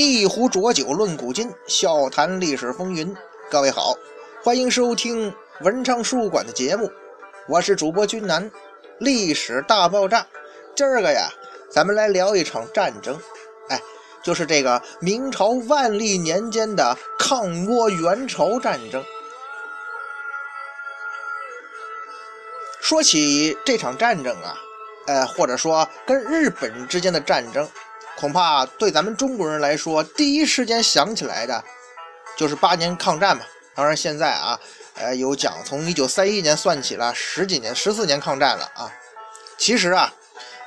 一壶浊酒论古今，笑谈历史风云。各位好，欢迎收听文昌书馆的节目，我是主播君南。历史大爆炸，今儿个呀，咱们来聊一场战争，哎，就是这个明朝万历年间的抗倭援朝战争。说起这场战争啊，呃，或者说跟日本之间的战争。恐怕对咱们中国人来说，第一时间想起来的，就是八年抗战嘛。当然现在啊，呃，有讲从一九三一年算起了十几年、十四年抗战了啊。其实啊，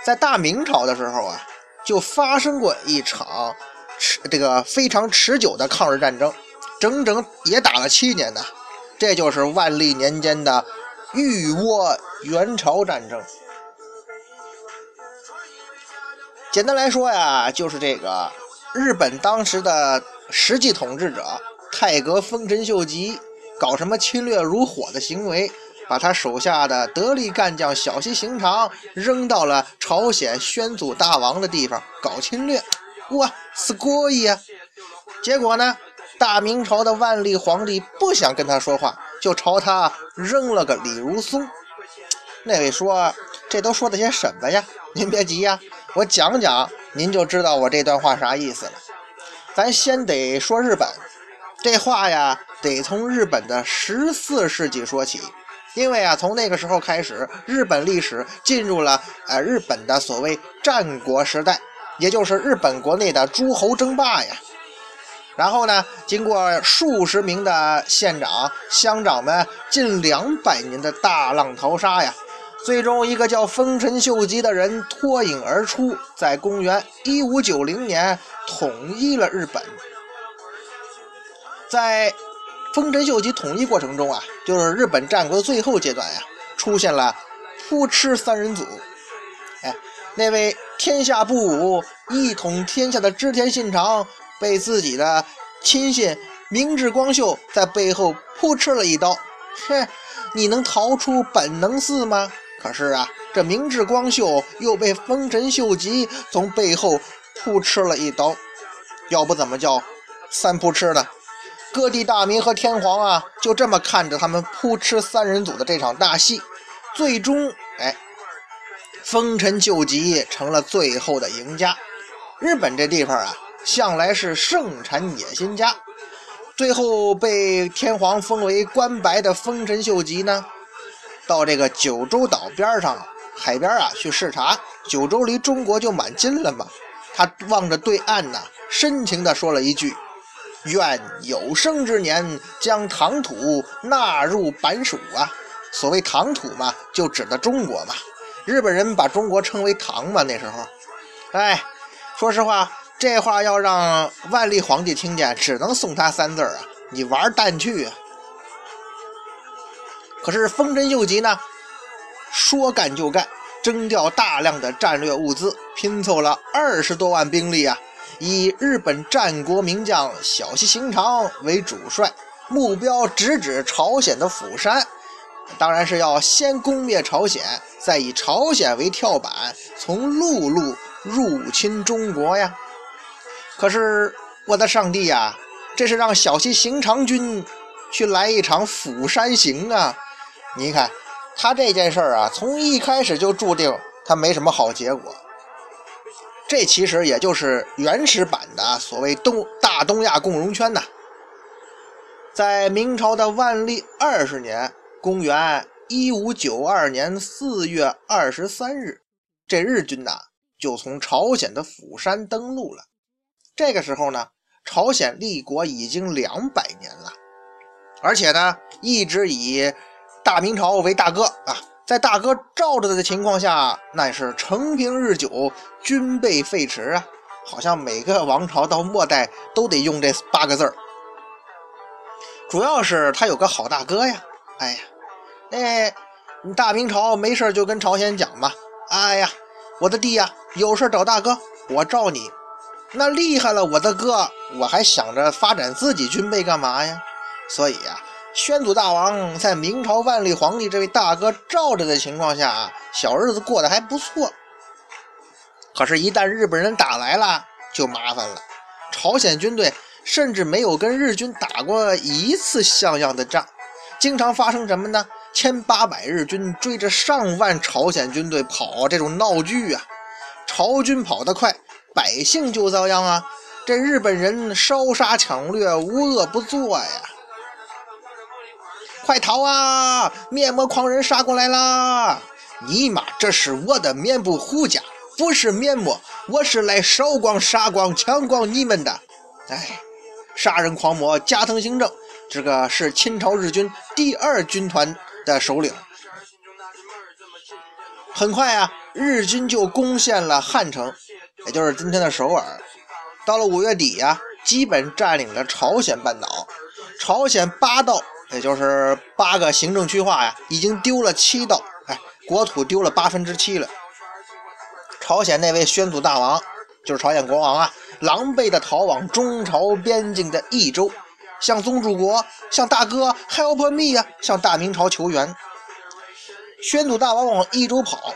在大明朝的时候啊，就发生过一场持这个非常持久的抗日战争，整整也打了七年呢。这就是万历年间的豫倭援朝战争。简单来说呀，就是这个日本当时的实际统治者太阁丰臣秀吉搞什么侵略如火的行为，把他手下的得力干将小西行长扔到了朝鲜宣祖大王的地方搞侵略，哇，死过意呀！结果呢，大明朝的万历皇帝不想跟他说话，就朝他扔了个李如松。那位说：“这都说的些什么呀？”您别急呀。我讲讲，您就知道我这段话啥意思了。咱先得说日本，这话呀，得从日本的十四世纪说起，因为啊，从那个时候开始，日本历史进入了呃日本的所谓战国时代，也就是日本国内的诸侯争霸呀。然后呢，经过数十名的县长、乡长们近两百年的大浪淘沙呀。最终，一个叫丰臣秀吉的人脱颖而出，在公元一五九零年统一了日本。在丰臣秀吉统一过程中啊，就是日本战国的最后阶段呀，出现了扑哧三人组。哎，那位天下不武、一统天下的织田信长，被自己的亲信明智光秀在背后扑哧了一刀。哼，你能逃出本能寺吗？可是啊，这明智光秀又被丰臣秀吉从背后扑哧了一刀，要不怎么叫三扑哧呢？各地大明和天皇啊，就这么看着他们扑哧三人组的这场大戏，最终，哎，丰臣秀吉成了最后的赢家。日本这地方啊，向来是盛产野心家，最后被天皇封为关白的丰臣秀吉呢？到这个九州岛边上海边啊去视察，九州离中国就蛮近了嘛。他望着对岸呐，深情地说了一句：“愿有生之年将唐土纳入版属啊。”所谓唐土嘛，就指的中国嘛。日本人把中国称为唐嘛，那时候。哎，说实话，这话要让万历皇帝听见，只能送他三字啊：“你玩蛋去啊！”可是丰臣秀吉呢，说干就干，征调大量的战略物资，拼凑了二十多万兵力啊，以日本战国名将小西行长为主帅，目标直指朝鲜的釜山，当然是要先攻灭朝鲜，再以朝鲜为跳板，从陆路入侵中国呀。可是我的上帝呀，这是让小西行长军去来一场釜山行啊！你看，他这件事儿啊，从一开始就注定他没什么好结果。这其实也就是原始版的所谓东大东亚共荣圈呐。在明朝的万历二十年（公元一五九二年四月二十三日），这日军呐就从朝鲜的釜山登陆了。这个时候呢，朝鲜立国已经两百年了，而且呢，一直以大明朝为大哥啊，在大哥罩着的情况下，那是承平日久，军备废弛啊。好像每个王朝到末代都得用这八个字儿。主要是他有个好大哥呀。哎呀，那大明朝没事就跟朝鲜讲嘛。哎呀，我的弟呀，有事找大哥，我罩你。那厉害了，我的哥，我还想着发展自己军备干嘛呀？所以呀。宣祖大王在明朝万历皇帝这位大哥罩着的情况下，小日子过得还不错。可是，一旦日本人打来了，就麻烦了。朝鲜军队甚至没有跟日军打过一次像样的仗，经常发生什么呢？千八百日军追着上万朝鲜军队跑，这种闹剧啊！朝军跑得快，百姓就遭殃啊！这日本人烧杀抢掠，无恶不作呀！快逃啊！面膜狂人杀过来啦！尼玛，这是我的面部护甲，不是面膜，我是来烧光、杀光、抢光你们的！哎，杀人狂魔加藤行政，这个是清朝日军第二军团。的首领，很快啊，日军就攻陷了汉城，也就是今天的首尔。到了五月底呀，基本占领了朝鲜半岛。朝鲜八道，也就是八个行政区划呀，已经丢了七道，哎，国土丢了八分之七了。朝鲜那位宣祖大王，就是朝鲜国王啊，狼狈的逃往中朝边境的益州。向宗主国、向大哥 help me 呀，向大明朝求援。宣祖大王往益州跑，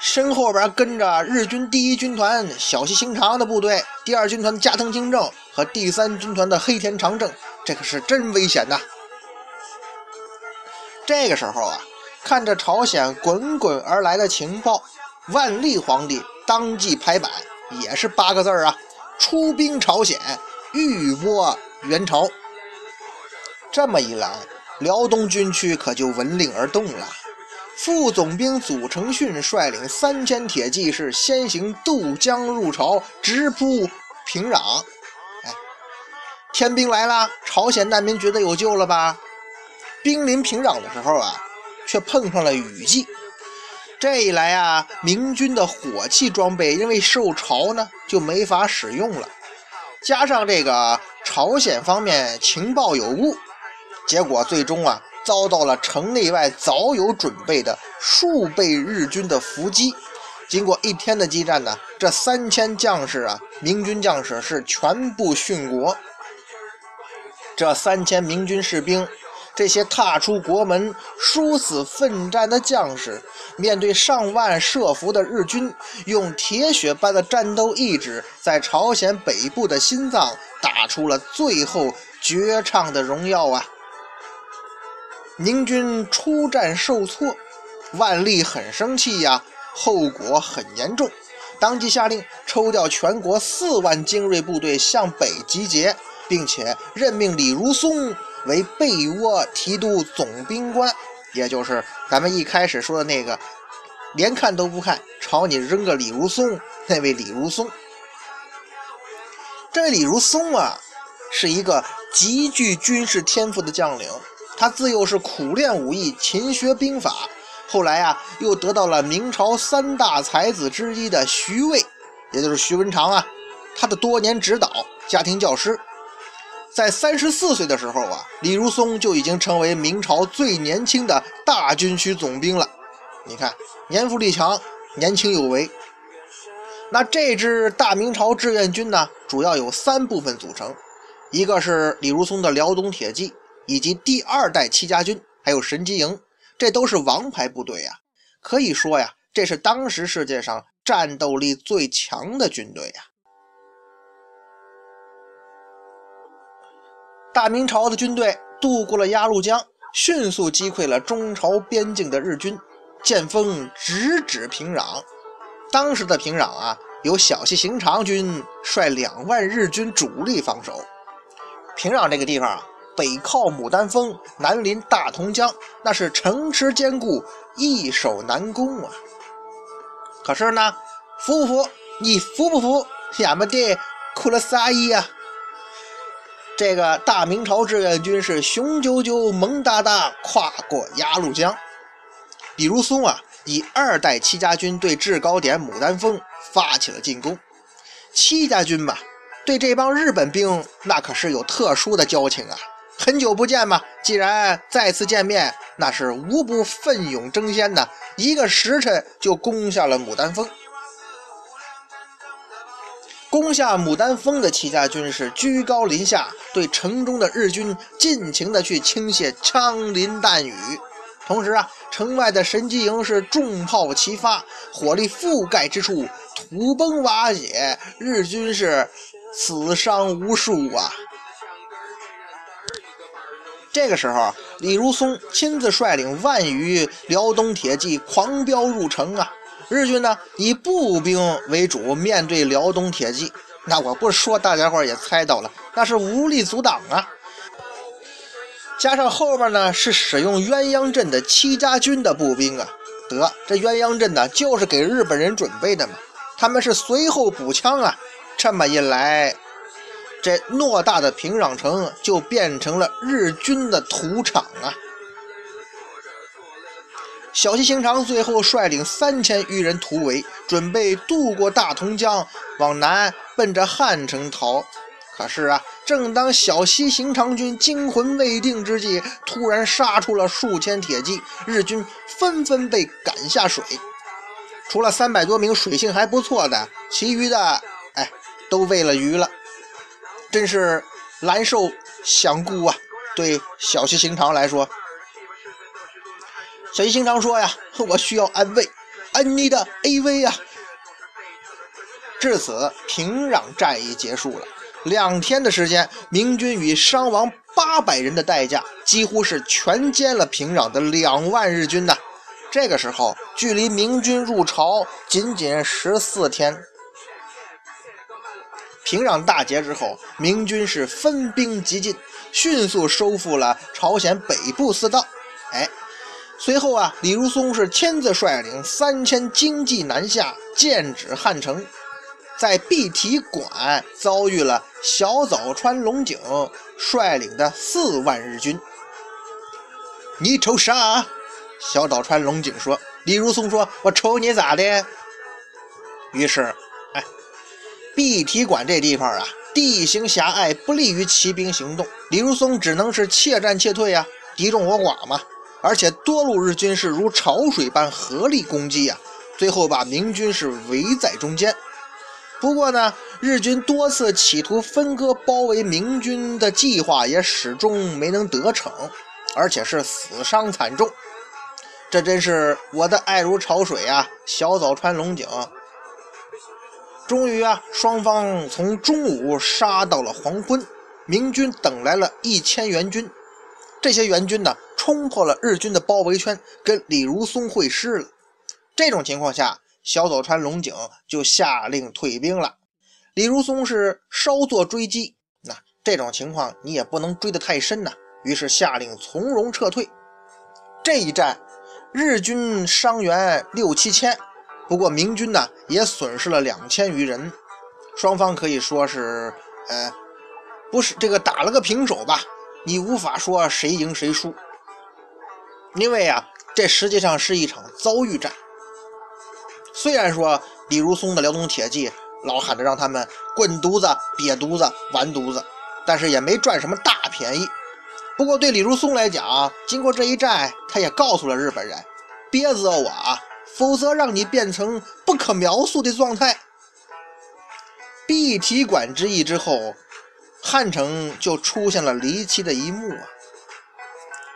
身后边跟着日军第一军团小西行长的部队，第二军团加藤清正和第三军团的黑田长政，这可是真危险呐！这个时候啊，看着朝鲜滚滚而来的情报，万历皇帝当即拍板，也是八个字儿啊：出兵朝鲜，欲拨。元朝这么一来，辽东军区可就闻令而动了。副总兵祖承训率领三千铁骑是先行渡江入朝，直扑平壤。哎，天兵来了，朝鲜难民觉得有救了吧？兵临平壤的时候啊，却碰上了雨季。这一来啊，明军的火器装备因为受潮呢，就没法使用了。加上这个。朝鲜方面情报有误，结果最终啊遭到了城内外早有准备的数倍日军的伏击。经过一天的激战呢，这三千将士啊，明军将士是全部殉国。这三千明军士兵，这些踏出国门、殊死奋战的将士，面对上万设伏的日军，用铁血般的战斗意志，在朝鲜北部的心脏。打出了最后绝唱的荣耀啊！明军出战受挫，万历很生气呀，后果很严重，当即下令抽调全国四万精锐部队向北集结，并且任命李如松为被窝提督总兵官，也就是咱们一开始说的那个连看都不看，朝你扔个李如松那位李如松。这位李如松啊，是一个极具军事天赋的将领。他自幼是苦练武艺，勤学兵法。后来啊，又得到了明朝三大才子之一的徐渭，也就是徐文长啊，他的多年指导，家庭教师。在三十四岁的时候啊，李如松就已经成为明朝最年轻的大军区总兵了。你看，年富力强，年轻有为。那这支大明朝志愿军呢，主要有三部分组成，一个是李如松的辽东铁骑，以及第二代戚家军，还有神机营，这都是王牌部队呀。可以说呀，这是当时世界上战斗力最强的军队呀。大明朝的军队渡过了鸭绿江，迅速击溃了中朝边境的日军，剑锋直指平壤。当时的平壤啊，有小西行长军率两万日军主力防守。平壤这个地方啊，北靠牡丹峰，南临大同江，那是城池坚固，易守难攻啊。可是呢，服不服？你服不服？亚麻得哭了仨亿啊！这个大明朝志愿军是雄赳赳、猛哒哒跨过鸭绿江。李如松啊。以二代戚家军对制高点牡丹峰发起了进攻。戚家军嘛，对这帮日本兵那可是有特殊的交情啊。很久不见嘛，既然再次见面，那是无不奋勇争先呐。一个时辰就攻下了牡丹峰。攻下牡丹峰的戚家军是居高临下，对城中的日军尽情的去倾泻枪林弹雨。同时啊，城外的神机营是重炮齐发，火力覆盖之处土崩瓦解，日军是死伤无数啊。这个时候，李如松亲自率领万余辽东铁骑狂飙入城啊！日军呢以步兵为主，面对辽东铁骑，那我不说，大家伙也猜到了，那是无力阻挡啊！加上后边呢是使用鸳鸯阵的戚家军的步兵啊，得这鸳鸯阵呢就是给日本人准备的嘛，他们是随后补枪啊，这么一来。这偌大的平壤城就变成了日军的土场啊！小西行长最后率领三千余人突围，准备渡过大同江，往南奔着汉城逃。可是啊，正当小西行长军惊魂未定之际，突然杀出了数千铁骑，日军纷纷被赶下水。除了三百多名水性还不错的，其余的哎，都喂了鱼了。真是难受想顾啊！对小西行长来说，小西行长说呀：“我需要安慰安妮的 A V 啊！”至此，平壤战役结束了。两天的时间，明军以伤亡八百人的代价，几乎是全歼了平壤的两万日军呐。这个时候，距离明军入朝仅仅十四天。平壤大捷之后，明军是分兵急进，迅速收复了朝鲜北部四道。哎，随后啊，李如松是亲自率领三千精骑南下，剑指汉城，在碧提馆遭遇了小早川龙井率领的四万日军。你瞅啥？小早川龙井说。李如松说：“我瞅你咋的？”于是。哎碧提馆这地方啊，地形狭隘，不利于骑兵行动。李如松只能是怯战怯退呀，敌众我寡嘛。而且多路日军是如潮水般合力攻击呀，最后把明军是围在中间。不过呢，日军多次企图分割包围明军的计划也始终没能得逞，而且是死伤惨重。这真是我的爱如潮水啊，小早川龙井。终于啊，双方从中午杀到了黄昏，明军等来了一千援军。这些援军呢，冲破了日军的包围圈，跟李如松会师了。这种情况下，小早川龙井就下令退兵了。李如松是稍作追击，那这种情况你也不能追得太深呐，于是下令从容撤退。这一战，日军伤员六七千。不过明军呢也损失了两千余人，双方可以说是，呃，不是这个打了个平手吧？你无法说谁赢谁输，因为啊，这实际上是一场遭遇战。虽然说李如松的辽东铁骑老喊着让他们滚犊子、瘪犊子、完犊子，但是也没赚什么大便宜。不过对李如松来讲，经过这一战，他也告诉了日本人：别惹我啊！否则让你变成不可描述的状态。碧提馆之役之后，汉城就出现了离奇的一幕啊！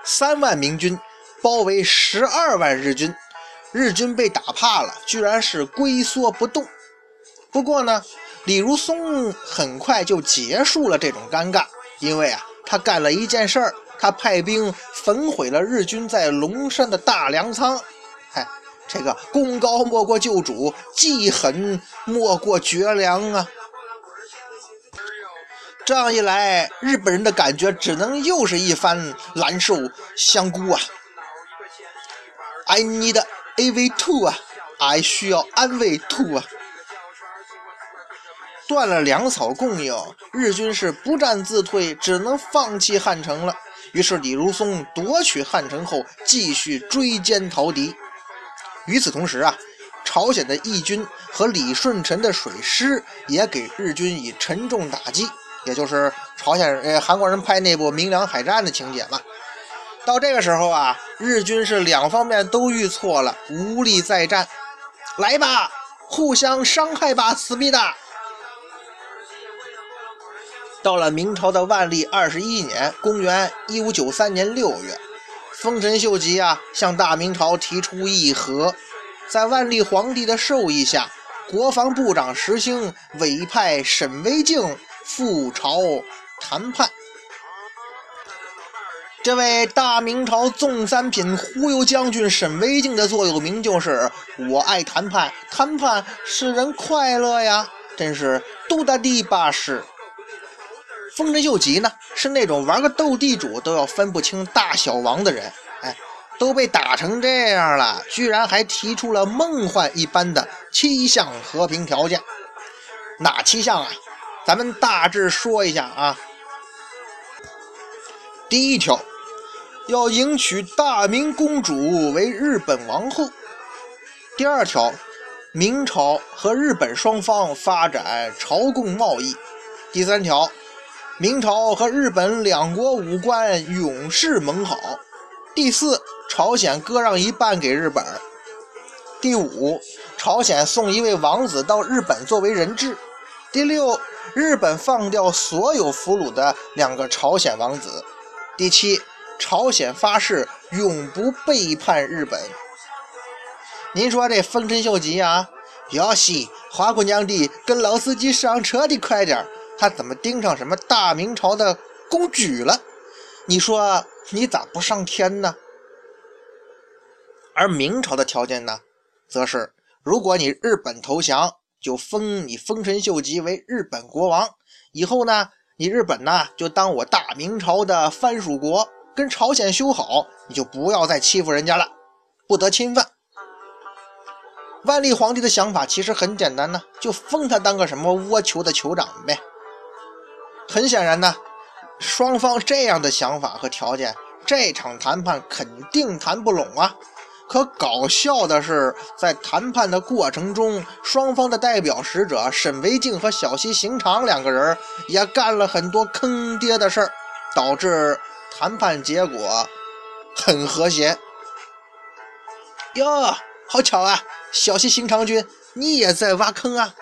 三万明军包围十二万日军，日军被打怕了，居然是龟缩不动。不过呢，李如松很快就结束了这种尴尬，因为啊，他干了一件事儿，他派兵焚毁了日军在龙山的大粮仓。嗨这个功高莫过救主，记狠莫过绝粮啊！这样一来，日本人的感觉只能又是一番难受香菇啊！I need A V two 啊！I 需要安慰 two 啊！断了粮草供应，日军是不战自退，只能放弃汉城了。于是李如松夺取汉城后，继续追歼逃敌。与此同时啊，朝鲜的义军和李舜臣的水师也给日军以沉重打击，也就是朝鲜呃韩国人拍那部《明良海战》的情节嘛。到这个时候啊，日军是两方面都遇挫了，无力再战。来吧，互相伤害吧，思密达！到了明朝的万历二十一年（公元一五九三年六月）。丰臣秀吉啊，向大明朝提出议和，在万历皇帝的授意下，国防部长石兴委派沈惟敬赴朝谈判。这位大明朝纵三品忽悠将军沈惟敬的座右铭就是“我爱谈判，谈判使人快乐呀”，真是杜大地巴适。丰臣秀吉呢，是那种玩个斗地主都要分不清大小王的人，哎，都被打成这样了，居然还提出了梦幻一般的七项和平条件。哪七项啊？咱们大致说一下啊。第一条，要迎娶大明公主为日本王后。第二条，明朝和日本双方发展朝贡贸易。第三条。明朝和日本两国武官永世盟好。第四，朝鲜割让一半给日本。第五，朝鲜送一位王子到日本作为人质。第六，日本放掉所有俘虏的两个朝鲜王子。第七，朝鲜发誓永不背叛日本。您说这丰臣秀吉啊，要西花姑娘的，跟老司机上车的快点他怎么盯上什么大明朝的公举了？你说你咋不上天呢？而明朝的条件呢，则是如果你日本投降，就封你丰臣秀吉为日本国王。以后呢，你日本呢就当我大明朝的藩属国，跟朝鲜修好，你就不要再欺负人家了，不得侵犯。万历皇帝的想法其实很简单呢，就封他当个什么倭酋的酋长呗。很显然呢，双方这样的想法和条件，这场谈判肯定谈不拢啊。可搞笑的是，在谈判的过程中，双方的代表使者沈维敬和小西行长两个人也干了很多坑爹的事儿，导致谈判结果很和谐。哟，好巧啊，小西行长君，你也在挖坑啊？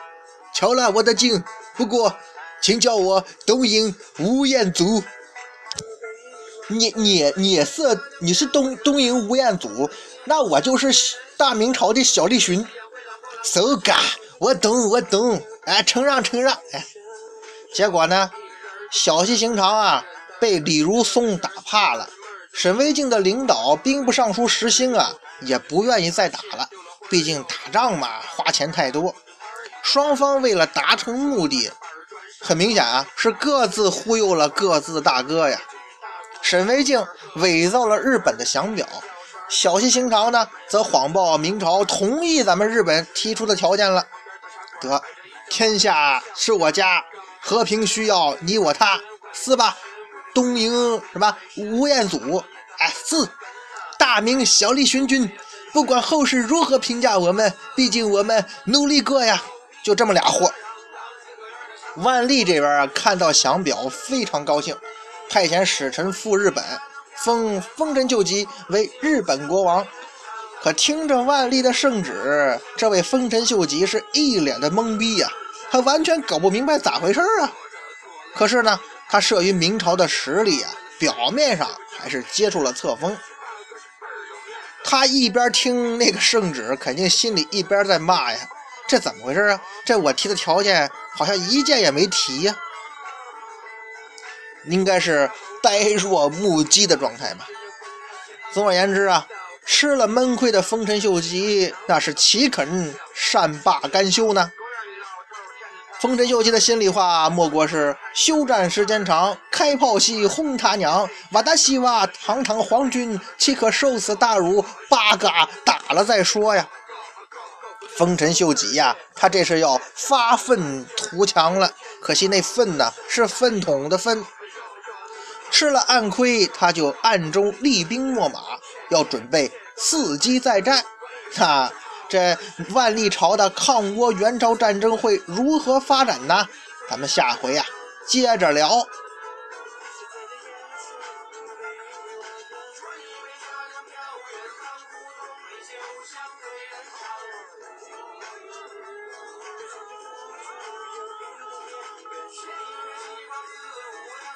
巧了，我的镜。不过。请叫我东瀛吴彦祖。你你你是你是东东瀛吴彦祖，那我就是大明朝的小栗旬。So ga，我懂我懂，哎，承让承让。哎，结果呢，小西行长啊被李如松打怕了，沈惟敬的领导兵部尚书石兴啊也不愿意再打了，毕竟打仗嘛花钱太多。双方为了达成目的。很明显啊，是各自忽悠了各自大哥呀。沈惟敬伪造了日本的降表，小西行长呢，则谎报明朝同意咱们日本提出的条件了。得，天下是我家，和平需要你我他，是吧？东瀛什么吴彦祖？哎，是大明小栗旬君。不管后世如何评价我们，毕竟我们努力过呀。就这么俩货。万历这边啊，看到降表非常高兴，派遣使臣赴日本，封丰臣秀吉为日本国王。可听着万历的圣旨，这位丰臣秀吉是一脸的懵逼呀，他完全搞不明白咋回事啊。可是呢，他慑于明朝的实力啊，表面上还是接受了册封。他一边听那个圣旨，肯定心里一边在骂呀。这怎么回事啊？这我提的条件好像一件也没提呀，应该是呆若木鸡的状态嘛。总而言之啊，吃了闷亏的丰臣秀吉那是岂肯善罢甘休呢？丰臣秀吉的心里话莫过是：休战时间长，开炮戏轰他娘！瓦达西瓦堂堂皇军岂可受此大辱？八嘎打了再说呀！丰臣秀吉呀，他这是要发愤图强了。可惜那愤呢，是粪桶的粪。吃了暗亏，他就暗中厉兵秣马，要准备伺机再战。哈这万历朝的抗倭援朝战争会如何发展呢？咱们下回啊接着聊。